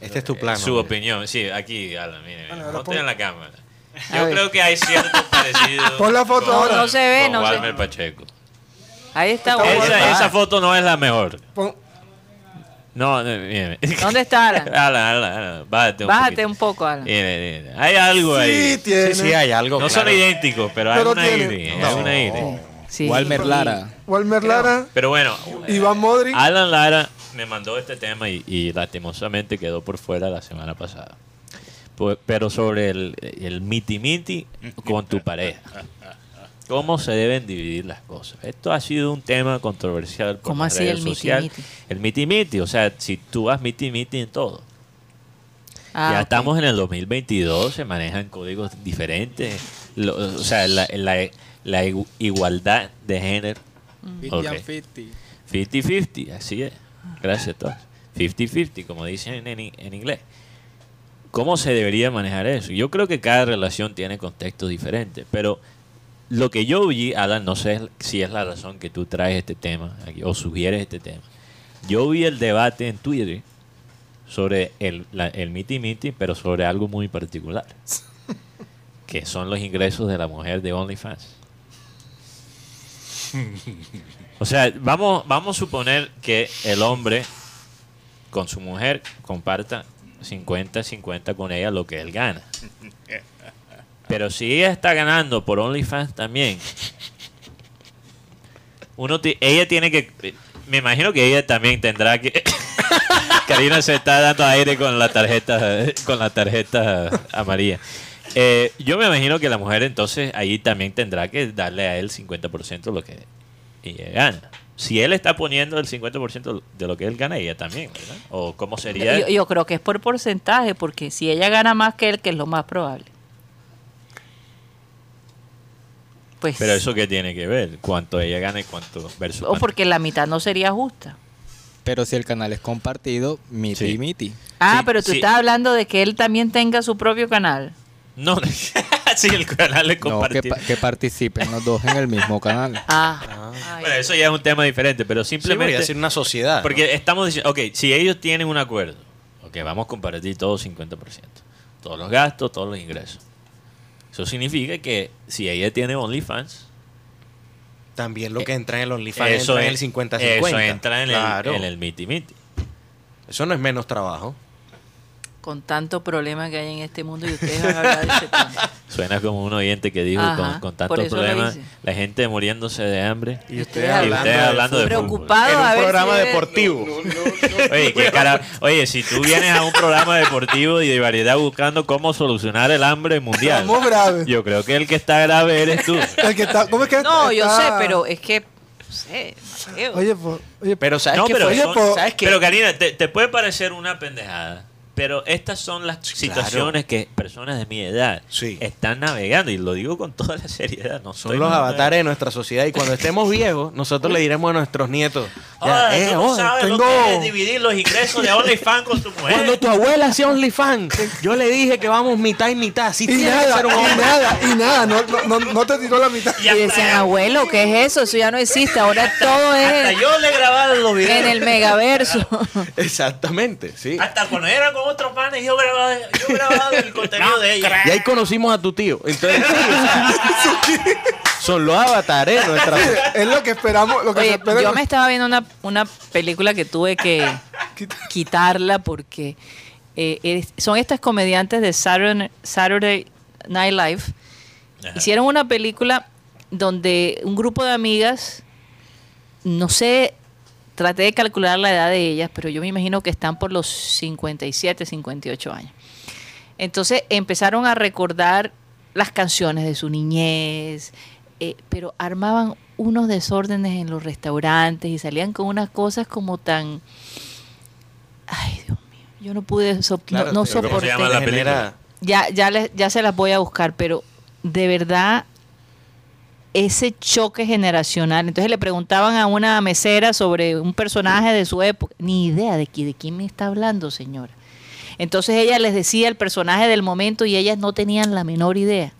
Este es tu plan. su ¿no? opinión. Sí, aquí, Alan, mire, Bueno, ahora monten pon- en la cámara. [LAUGHS] Yo creo que hay ciertos [LAUGHS] parecidos. Pon la foto con- ahora. No se ve, con no se- Walmer Pacheco. Ahí está. Está Walmer. Esa, esa foto no es la mejor. Pon- No, no, mire. ¿Dónde está Alan? [LAUGHS] Alan, Alan, Alan, bájate un Bájate poquito. un poco, Alan. Mire, mire, Hay algo Sí, ahí. tiene. Sí, sí, hay algo. No son idénticos, pero hay una tiene-. No. Hay una. Sí. Walmer Lara. Walmer Lara, Pero bueno, Iván Modric. Alan Lara me mandó este tema y, y lastimosamente quedó por fuera la semana pasada. Pu- Pero sobre el, el miti miti con tu pareja. ¿Cómo se deben dividir las cosas? Esto ha sido un tema controversial por ¿Cómo las así redes el miti sociales. miti? El miti miti, o sea, si tú vas miti miti en todo. Ah, ya ok. estamos en el 2022, se manejan códigos diferentes. Lo- o sea, la, la- la igu- igualdad de género. Ok. 50-50, así es. Gracias a todos. 50-50, como dicen en inglés. ¿Cómo se debería manejar eso? Yo creo que cada relación tiene contextos diferentes, pero lo que yo vi, Alan, no sé si es la razón que tú traes este tema aquí, o sugieres este tema. Yo vi el debate en Twitter sobre el, la- el miti miti, pero sobre algo muy particular, [LAUGHS] que son los ingresos de la mujer de OnlyFans. O sea, vamos, vamos a suponer que el hombre con su mujer comparta 50-50 con ella lo que él gana. Pero si ella está ganando por OnlyFans también, uno ella tiene que... Me imagino que ella también tendrá que... [COUGHS] Karina se está dando aire con la tarjeta con la tarjeta amarilla. Eh, yo me imagino que la mujer entonces ahí también tendrá que darle a él 50% de lo que ella gana. Si él está poniendo el 50% de lo que él gana, ella también, ¿verdad? ¿O cómo sería? Yo, yo creo que es por porcentaje, porque si ella gana más que él, que es lo más probable. Pues, Pero eso qué tiene que ver, cuánto ella gana y cuánto versus o porque la mitad no sería justa. Pero si el canal es compartido, miti Sí. miti. Ah, Sí, pero tú sí. estás hablando de que él también tenga su propio canal. No, [LAUGHS] sí, el canal es No, que, que participen los dos en el mismo canal. Ah, Ay. Bueno, eso ya es un tema diferente, pero Sí, simplemente... a decir una sociedad. Porque estamos diciendo, ok, si ellos tienen un acuerdo, ok, vamos a compartir todo 50%. Todos los gastos, todos los ingresos. Eso significa que si ella tiene OnlyFans, También lo que entra en el OnlyFans eso, entra en el es- 50-50. eso entra en, Claro. el, en el miti miti. Eso no es menos trabajo. Con tanto problema que hay en este mundo y ustedes van a hablar de ese tema. [LAUGHS] Suena como un oyente que dijo Ajá, con, con problemas, hice. la gente muriéndose de hambre. Y ustedes Y hablando ustedes de hablando de fútbol. Preocupado En a un ver programa si deportivo. Oye, qué cara- Oye, si tú vienes a un programa deportivo y de variedad buscando cómo solucionar el hambre mundial, graves. yo creo que el que está grave eres tú. [LAUGHS] El que está, ¿Cómo es que No, yo sé, está- pero es que. No sé, Mateo. Oye, po- oye, Pero ¿sabes No, qué pero, son- po- ¿Sabes pero Karina, te, te puede parecer una pendejada, pero estas son las situaciones que personas de mi edad Sí. están navegando y lo digo con toda la seriedad. No Son los avatares de nuestra sociedad y cuando estemos [LAUGHS] viejos, nosotros le diremos a nuestros nietos. ya, eh, tú no oh, sabes lo tengo- que es dividir los ingresos de OnlyFans con tu mujer. Cuando tu abuela hacía OnlyFans, yo le dije que vamos mitad y mitad. Así y tiene que nada, ser un y nada, y nada, no, no, no, te tiró la mitad. Y Y hasta- decían, abuelo, ¿qué es eso? Eso ya no existe. Ahora todo Hasta es yo le grababa los videos. en el megaverso. [LAUGHS] Exactamente, sí. Hasta cuando era con otros panes, yo grababa, yo grababa el [LAUGHS] contenido de ella. Y ahí conocimos a tu tío. Entonces, sí, o sea, [LAUGHS] son los avatares. Es lo que esperamos, lo que se Oye, espera. yo me estaba viendo una, una película que tuve que [LAUGHS] quitarla porque eh, es- son estas comediantes de Saturday, Saturday Night Live. Ajá. Hicieron una película donde un grupo de amigas, no sé, traté de calcular la edad de ellas, pero yo me imagino que están por los 57, 58 años. Entonces empezaron a recordar las canciones de su niñez, eh, pero armaban unos desórdenes en los restaurantes y salían con unas cosas como tan... Ay, Dios mío, yo no pude, so- Claro, no, no pero ¿cómo se soporté. llama la Ya, ya, les- ya se las voy a buscar, pero de verdad ese choque generacional. Entonces le preguntaban a una mesera sobre un personaje de su época. Ni idea de, qui- de quién me está hablando, señora. Entonces ella les decía el personaje del momento y ellas no tenían la menor idea.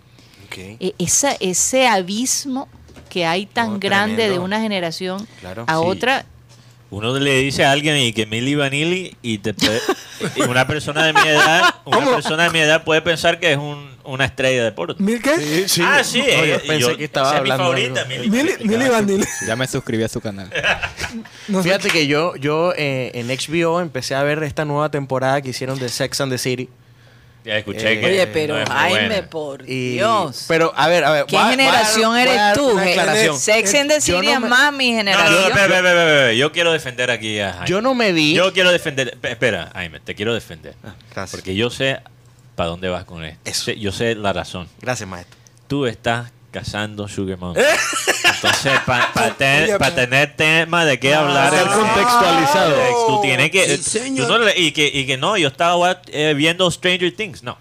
E- esa, ese abismo que hay tan No, grande de una generación Claro, a sí. otra. Uno le dice a alguien y que Milli Vanilli y te puede- y una persona de mi edad, una ¿Cómo? persona de mi edad puede pensar que es un, una estrella de deporte. ¿Mil qué? Sí, sí. Ah, sí, No, yo eh, pensé yo- que estaba esa es hablando. mi favorita. Milli. Vanilli. Ya me suscribí a su canal. No sé. Fíjate que yo, yo eh, en HBO empecé a ver esta nueva temporada que hicieron de Sex and the City. Ya escuché Eh, que. Oye, pero no Jaime, buena. por Y- Dios. Pero, a ver, a ver. ¿Qué generación eres tú? aclaración. Sex and the City no es más mi No, no, generación. no, espera, espera. Yo quiero defender aquí a Jaime. Yo no me vi. Yo quiero defender. pe- Espera, Jaime, te quiero defender. Ah, gracias. Porque yo sé para dónde vas con esto. Eso. Yo sé la razón. Gracias, maestro. Tú estás cazando Sugar Mom. ¿Eh? Entonces, para [LAUGHS] tener tema de qué Ah, hablar. ser contextualizado. Tú tienes que. Sí, tú no le- y, que, y que no, yo estaba eh, viendo Stranger Things. No.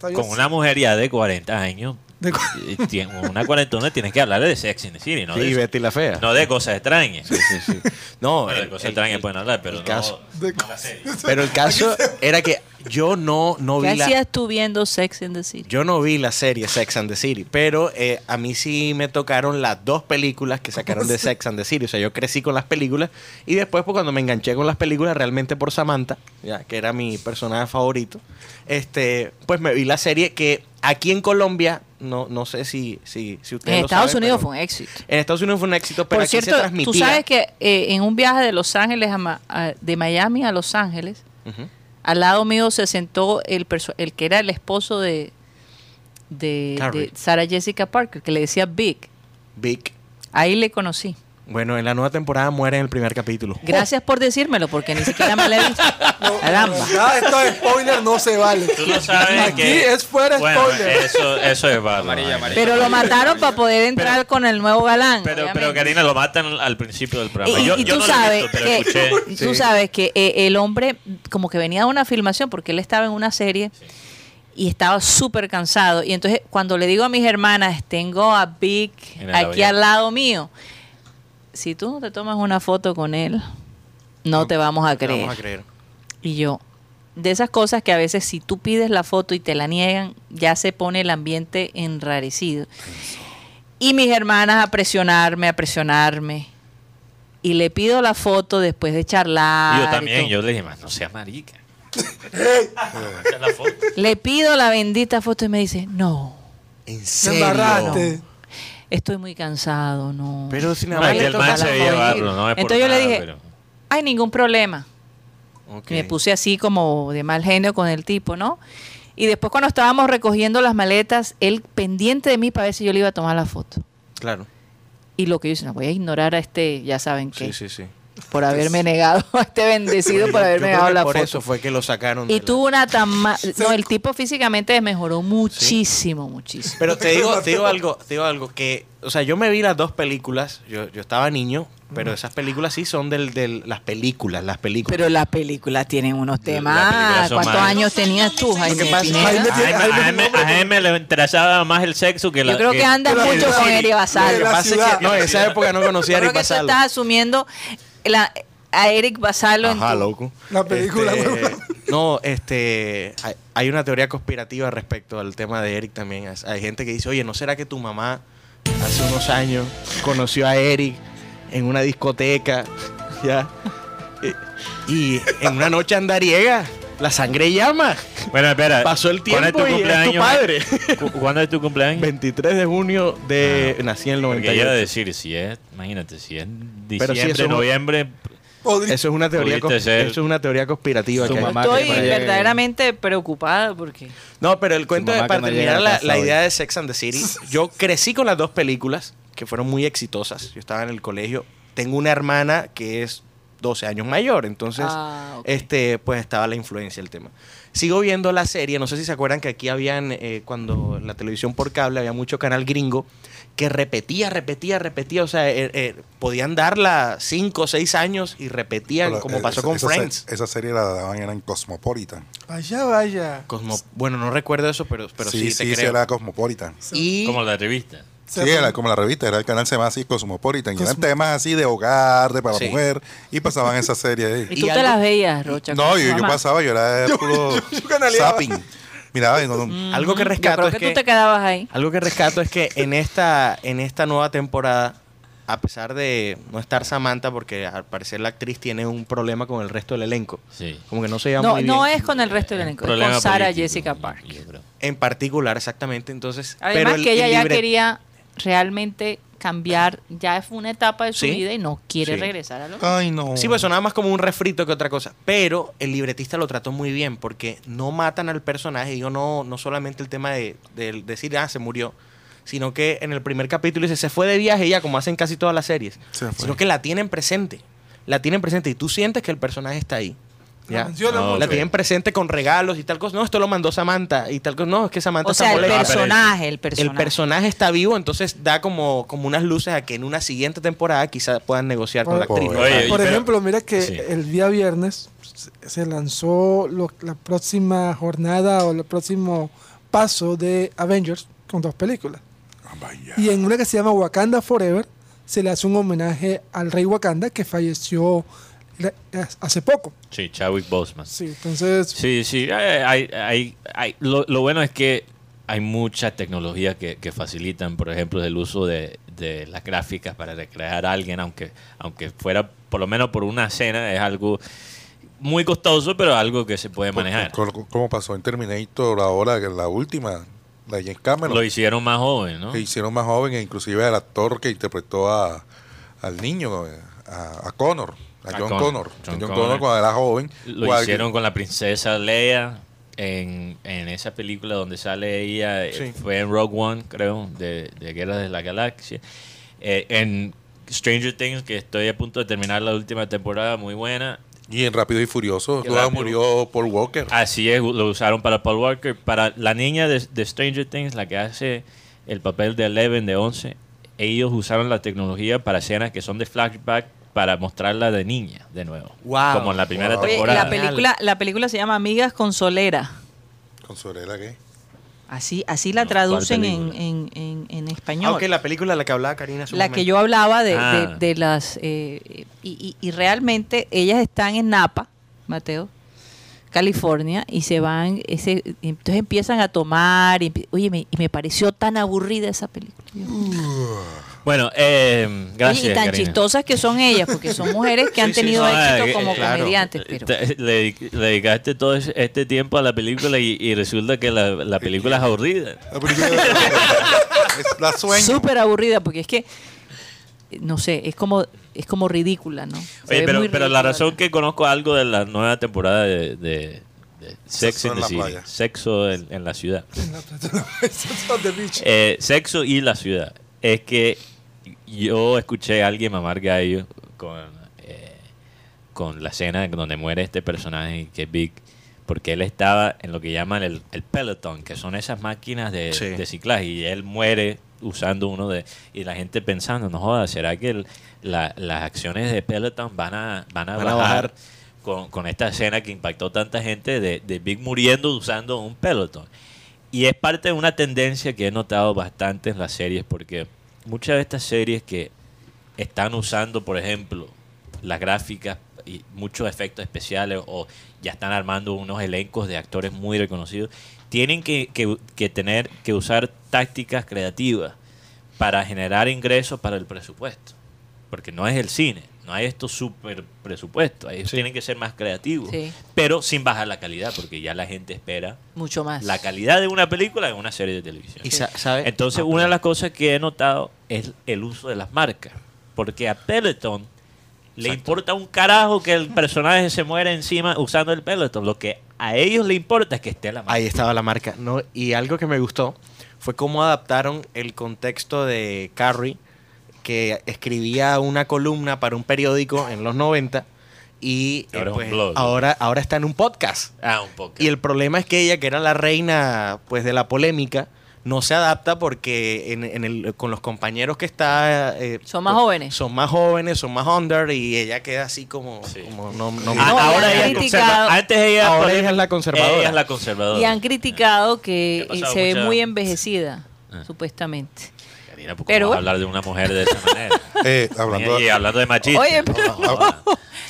Con una mujer ya de 40 años. De- y tiene- una cuarentona tienes que hablar de Sex in the City, ¿no? Sí, de, Betty la fea. no de cosas extrañas. Sí, sí, sí. [LAUGHS] No, Bueno, de cosas el- extrañas el- pueden hablar, pero el no. caso. de- [LAUGHS] Pero el caso era que yo no, no ¿Qué vi la. hacías tú viendo Sex and the City? Yo no vi la serie Sex and the City, pero eh, a mí sí me tocaron las dos películas que sacaron de Sex and the City. O sea, yo crecí con las películas y después, pues, cuando me enganché con las películas, realmente por Samantha, ya que era mi personaje favorito, este, pues me vi la serie que aquí en Colombia, no, no sé si, si, si ustedes En lo Estados saben, Unidos fue un éxito. En Estados Unidos fue un éxito, pero Por aquí se cierto, transmitía. tú sabes que eh, en un viaje de Los Ángeles a Ma- a- de Miami a Los Ángeles, al lado mío se sentó el, el que era el esposo de, de, de Sarah Jessica Parker, que le decía Big. Vic. Ahí le conocí. Bueno, en la nueva temporada muere en el primer capítulo. Gracias por decírmelo, porque ni siquiera me la he visto. [LAUGHS] Caramba. Ya, esto es spoiler, no se vale. Tú no sabes Aquí que. es fuera bueno, spoiler. Eso, eso es bárbaro. Amarilla, amarilla. Pero lo mataron para poder entrar con el nuevo galán. Pero, pero. Karina, lo matan al principio del programa. y- yo, y yo tú no lo sabes visto, que, escuché. tú Sí. sabes que eh, el hombre como que venía de una filmación porque él estaba en una serie y estaba súper cansado. Y entonces cuando le digo a mis hermanas, tengo a el aquí al lado mío, si tú no te tomas una foto con él, no te vamos a Te creer. Vamos a creer. Y yo, de esas cosas que a veces si tú pides la foto y te la niegan, ya se pone el ambiente enrarecido. Y mis hermanas a presionarme, a presionarme. Y le pido la foto después de charlar. Yo también, yo le dije, "Man, no seas marica. La foto. Le pido la bendita foto y me dice, no, En Me serio. Estoy muy cansado, no. Pero No, el le man toca se bárbaro, no es por Entonces yo le nada, dije, pero- Ay, ningún problema. Me puse así como de mal genio con el tipo, ¿no? Y después cuando estábamos recogiendo las maletas, él pendiente de mí para ver si yo le iba a tomar la foto. Claro. Y lo que yo hice, no voy a ignorar a este, ya saben qué, Sí, sí, sí. Por haberme negado, a [LAUGHS] este bendecido por haberme negado la por foto. eso fue que lo sacaron. Y la- tuvo una tan ma- No, el tipo físicamente mejoró muchísimo, muchísimo. Pero te digo, te digo [LAUGHS] algo, te digo algo que, o sea, yo me vi las dos películas. Yo, yo estaba niño, pero esas películas sí son del, del las películas, las películas. Pero las películas tienen unos temas. ¿Cuántos más- años tenías tú, Jaime? A Jaime, le interesaba más el sexo que la Yo creo que andas que mucho con Eri de Basalo. Lo que la pasa es ciudad. que no, en esa época no conocía a creo Eric que tú Basalo. estás asumiendo la- a Eric Basalo en Ajá, tu- loco. La película, Este, [LAUGHS] no, este, hay, hay una teoría conspirativa respecto al tema de Eric también. Hay- Hay gente que dice, oye, ¿no será que tu mamá hace unos años conoció a Eric en una discoteca? [LAUGHS] ¿Ya? Y, y en una noche andariega, la sangre llama. Bueno, espera. Pasó el ¿cuándo tiempo y es tu padre. Cu- ¿Cuándo es tu cumpleaños? 23 de junio de... nací en el Porque iba a 98. decir, si es, imagínate, si es si diciembre, eso un- noviembre, Eso es una teoría, Pudiste cons- ser eso es una teoría conspirativa. su que hay. mamá Estoy que no llegue- verdaderamente preocupada porque No, pero el cuento mamá de, para que no terminar llega a la, casa la hoy. idea de Sex and the City, yo crecí con las dos películas que fueron muy exitosas. Yo estaba en el colegio. Tengo una hermana que es 12 años mayor, entonces Ah, este pues estaba la influencia del tema. Sigo viendo la serie, no sé si se acuerdan que aquí habían eh, cuando en la televisión por cable había mucho canal gringo que repetía, repetía, repetía, o sea, eh, eh, podían darla 5 o 6 años y repetían Pero, como eh, pasó esa- con esa se- Friends. Esa serie la daban era en Cosmopolitan. Vaya, vaya. Cosmo- bueno, no recuerdo eso, pero, pero sí, sí, te sí, sí, era Cosmopolitan. Y como la revista. Sí, era como la revista, era el canal se llama así Cosmopolitan. Y eran temas así de hogar, de para Sí. la mujer, y pasaban esa serie ahí. y y tú te algo- las veías, Rocha. No, yo, yo pasaba, yo era [LAUGHS] puro canaleaba. zapping. Miraba y no, no- algo que rescato es que, que, tú te quedabas ahí. algo que rescato es que en esta en esta nueva temporada a pesar de no estar Samantha porque al parecer la actriz tiene un problema con el resto del elenco Sí. como que no se lleva No, muy no bien es con el resto del elenco, es con político, Jessica creo. en particular exactamente entonces Además el- que ella el ya quería realmente cambiar, ya fue una etapa de su Sí. vida y no quiere Sí. regresar a lo Ay, no. Sí, pues sonaba más como un refrito que otra cosa. Pero el libretista lo trató muy bien porque no matan al personaje. Yo no, no solamente el tema de, de decir, ah, se murió, sino que en el primer capítulo dice, se fue de viaje ya, como hacen casi todas las series. Se fue. Sino que la tienen presente. La tienen presente y tú sientes que el personaje está ahí. La tienen presente con regalos y tal cosa. No, esto lo mandó Samantha y tal cosa. No, es que Samantha O sea, está el molesta. personaje, el personaje. El personaje está vivo, entonces da como, como unas luces a que en una siguiente temporada quizás puedan negociar con la actriz. ¿no? Oye, Por pero- ejemplo, mira que Sí. el día viernes se- lanzó lo- la próxima jornada o el próximo paso de Avengers con dos películas. Ah, vaya. Y en una que se llama Wakanda Forever se le hace un homenaje al rey Wakanda que falleció le- hace poco. Sí, Chadwick Boseman. Sí, entonces Sí, sí. hay- hay- hay- hay- lo, lo bueno es que hay muchas tecnologías que, que facilitan, por ejemplo, el uso de, de las gráficas para recrear a alguien, aunque, aunque fuera por lo menos por una escena, es algo muy costoso, pero algo que se puede manejar. Como pasó en Terminator ahora, que la última, la James Cameron. Lo hicieron más joven, ¿no? que hicieron más joven, e inclusive el actor que interpretó a, al niño, eh, a, a Connor, a A John Connor. Connor. John John, Connor. Connor cuando era joven. Lo hicieron con la princesa Leia en, en esa película donde sale ella, eh, Sí. fue en Rogue One, creo, de, de Guerra de la Galaxia. Eh, en Stranger Things, que estoy a punto de terminar la última temporada, muy buena. Y en Rápido y Furioso, luego murió Paul Walker. Así es, lo usaron para Paul Walker. Para la niña de, de Stranger Things, la que hace el papel de Eleven, de 11, ellos usaron la tecnología para escenas que son de flashback para mostrarla de niña, de nuevo. Wow. Como en la primera Wow. Oye, temporada. la película, la película se llama Amigas con Solera. ¿Con Sorella qué? Así, así la No, traducen ¿cuál en, en, en, en español. Aunque la película de la que hablaba Karina la que yo hablaba de, Ah. de- de las... eh, y, y- y realmente ellas están en Napa, Mateo, California, y se van, ese, entonces empiezan a tomar, y, oye, me, y me pareció tan aburrida esa película. Bueno, eh, gracias. y tan Karina. chistosas que son ellas, porque son mujeres que han Sí, sí, tenido no, éxito eh, como claro. comediantes. Pero, Te- Le, le dedicaste todo este tiempo a la película y, y resulta que la, la película es aburrida. La película es la sueño. súper aburrida, porque es que, no sé, es como, es como ridícula, ¿no? Se Oye, pero, pero la razón que conozco algo de la nueva temporada de, de- Sex Sexo in en the la City, playa. Sexo en, en la ciudad. [LAUGHS] Eh, sexo y la ciudad. Es que yo escuché a alguien mamar gallo con, eh, con la escena donde muere este personaje que es Big, porque él estaba en lo que llaman el, el peloton, que son esas máquinas de, Sí. de ciclaje, y él muere usando uno de... Y la gente pensando, no jodas, ¿será que el- la- las acciones de peloton van a, van a Van a bajar? Con, con esta escena que impactó tanta gente de, de Big muriendo usando un peloton. Y es parte de una tendencia que he notado bastante en las series, porque muchas de estas series que están usando, por ejemplo, las gráficas y muchos efectos especiales o ya están armando unos elencos de actores muy reconocidos, tienen que, que- que tener que usar tácticas creativas para generar ingresos para el presupuesto. Porque no es el cine, no hay estos super presupuestos, ellos tienen que ser más creativos, Sí. pero sin bajar la calidad, porque ya la gente espera Mucho más. la calidad de una película en una serie de televisión. Y sa- ¿sabe? Entonces, Ah, una de las cosas que he notado es el uso de las marcas. Porque a Peloton le Exacto. importa un carajo que el personaje se muera encima usando el Peloton. Lo que a ellos le importa es que esté la marca. Ahí estaba la marca. No, y algo que me gustó fue cómo adaptaron el contexto de Carrie, que escribía una columna para un periódico en los 90 y eh, Ahora es un pues, blog. ahora, ahora está en un podcast. Ah, un poco. Y el problema es que ella, que era la reina pues de la polémica, no se adapta porque en, en el, con los compañeros que está... eh, Son más pues, jóvenes. Son más jóvenes, son más under y ella queda así como... Sí. como no, no- Ah, No, ahora ella es criticado- conserva- Antes ella, Ahora por ella ejemplo, es la conservadora. Ella es la conservadora. Y han criticado que ¿Qué ha pasado, se ve muy envejecida, Ah. supuestamente. Karina, ¿por qué Pero- vamos a hablar de una mujer de esa manera? [LAUGHS] Eh, hablando, y hablando de machismo. Oye, pero- No,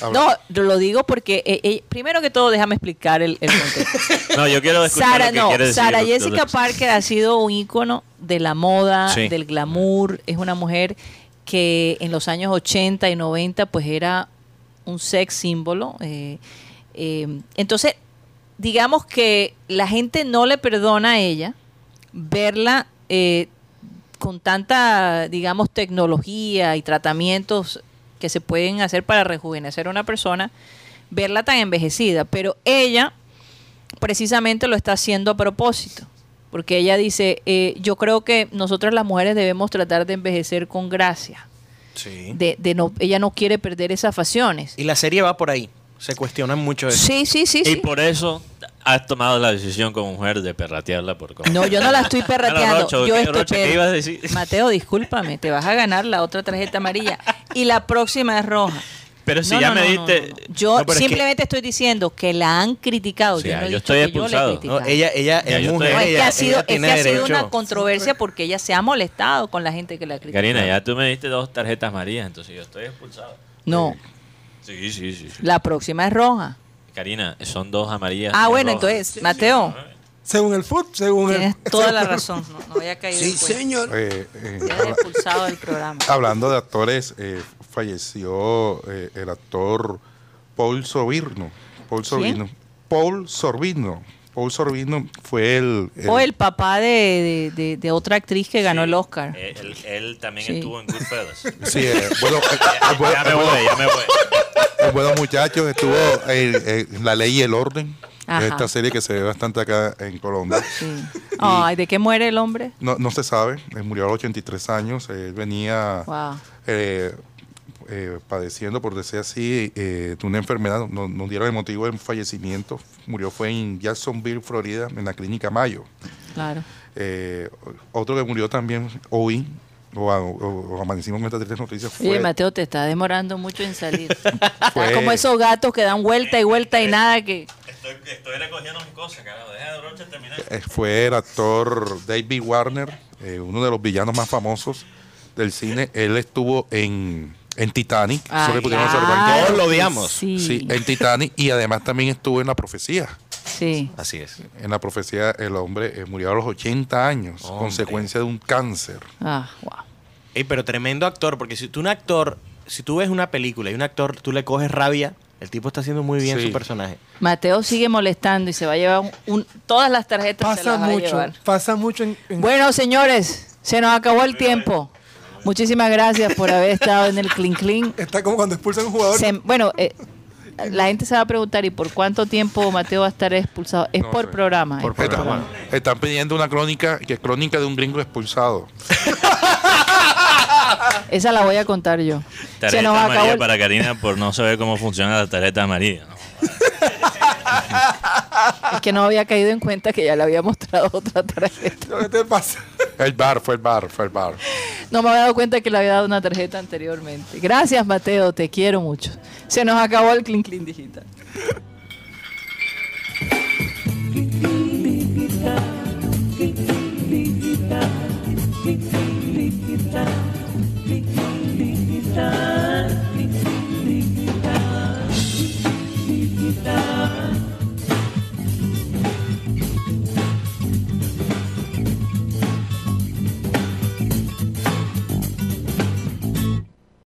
no, No, yo lo digo porque, eh, eh, primero que todo, déjame explicar el, el contexto. [LAUGHS] no, yo quiero escuchar Sara, lo que no, decir Sara doctor Jessica. Parker ha sido un ícono de la moda, Sí. del glamour. Es una mujer que en los años 80 y 90 pues era un sex símbolo. eh, eh, entonces, digamos que la gente no le perdona a ella verla eh, con tanta, digamos, tecnología y tratamientos que se pueden hacer para rejuvenecer a una persona, verla tan envejecida. Pero ella precisamente lo está haciendo a propósito. Porque ella dice, eh, yo creo que nosotras las mujeres debemos tratar de envejecer con gracia. Sí. De, de no, ella no quiere perder esas facciones. Y la serie va por ahí. Se cuestionan mucho eso. Sí, sí, sí, Y sí. por eso has tomado la decisión como mujer de perratearla por cosas. No, yo no la estoy [LAUGHS] perrateando. Rocho, yo ¿qué, estoy Rocho, qué ibas a decir? [LAUGHS] Mateo, discúlpame, te vas a ganar la otra tarjeta amarilla y la próxima es roja. Pero si No, ya no, me diste... no, no. Yo No, pero es que- simplemente estoy diciendo que la han criticado. Sí, yo no he yo dicho estoy que expulsado. yo ella, ella Ya, es yo mujer. estoy- No, es que ella- ha sido, ella es que ha sido una controversia porque ella se ha molestado con la gente que la critica. Karina, ya tú me diste dos tarjetas marías, entonces yo estoy expulsado. No, Sí, sí, sí. sí. la próxima es roja. Karina, son dos amarillas. Ah, bueno, rojas. entonces, Mateo, Según el foot, según tienes el. toda la [LAUGHS] razón. No, no había caído en cuenta. Eh, eh, expulsado del programa. [LAUGHS] hablando de actores, eh, falleció eh, el actor Paul Sorbino. Paul Sorbino. Paul Sorbino. Paul Sorbino fue el, el- O el papá de, de- de- de otra actriz que ganó Sí, el Oscar. eh, Él, él también Sí. estuvo en Goodfellas. Sí, eh, bueno, eh, [LAUGHS] ya, el buen- ya me voy, ya me voy. el bueno muchacho estuvo en, La Ley y el Orden. Ajá. Esta serie que se ve bastante acá en Colombia. Sí. Ay, ¿de qué muere el hombre? No, no se sabe, él murió a los 83 años, él venía Wow. Eh, padeciendo, por decir así, eh, de una enfermedad, no, no dieron el motivo del fallecimiento, murió fue en Jacksonville, Florida, en la clínica Mayo. Claro. Eh, otro que murió también hoy, o, a- o- o amanecimos con estas tres noticias, fue... Oye, Mateo, te está demorando mucho en salir. [LAUGHS] Fue- como esos gatos que dan vuelta y vuelta y nada que... Estoy, estoy recogiendo mis cosas, carajo. Deja de Rocha terminar. eh, fue el actor David Warner, eh, uno de los villanos más famosos del cine. Él estuvo en, en Titanic. Ay, pudieron banquete. Todos lo que odiamos. Sí, Sí, en Titanic y además también estuvo en La Profecía. sí. Así es. En La Profecía el hombre eh, murió a los 80 años, Hombre. consecuencia de un cáncer. Ah, wow. Ey, pero tremendo actor, porque si tú un actor, si tú ves una película y un actor, tú le coges rabia, el tipo está haciendo muy bien Sí. su personaje. Mateo sigue molestando y se va a llevar un- un- todas las tarjetas se Pasa las va a mucho. llevar. Pasa mucho en. en- Bueno, señores, se nos acabó el tiempo. Muchísimas gracias por haber estado en el Clean Clean. Está como cuando expulsan a un jugador. Se- bueno, eh, la gente se va a preguntar, ¿y por cuánto tiempo Mateo va a estar expulsado? Es No por sé. programa. Por programa. están pidiendo una crónica, que es crónica de un gringo expulsado. [LAUGHS] Esa la voy a contar yo. se Tarjeta nos acabó amarilla para Karina por no saber cómo funciona la tarjeta amarilla. ¿no? [LAUGHS] Es que no había caído en cuenta que ya le había mostrado otra tarjeta. ¿Qué te pasa? El bar, fue el bar, fue el bar. No me había dado cuenta que le había dado una tarjeta anteriormente. Gracias, Mateo, te quiero mucho. Se nos acabó el Clean Clean Digital. Digital.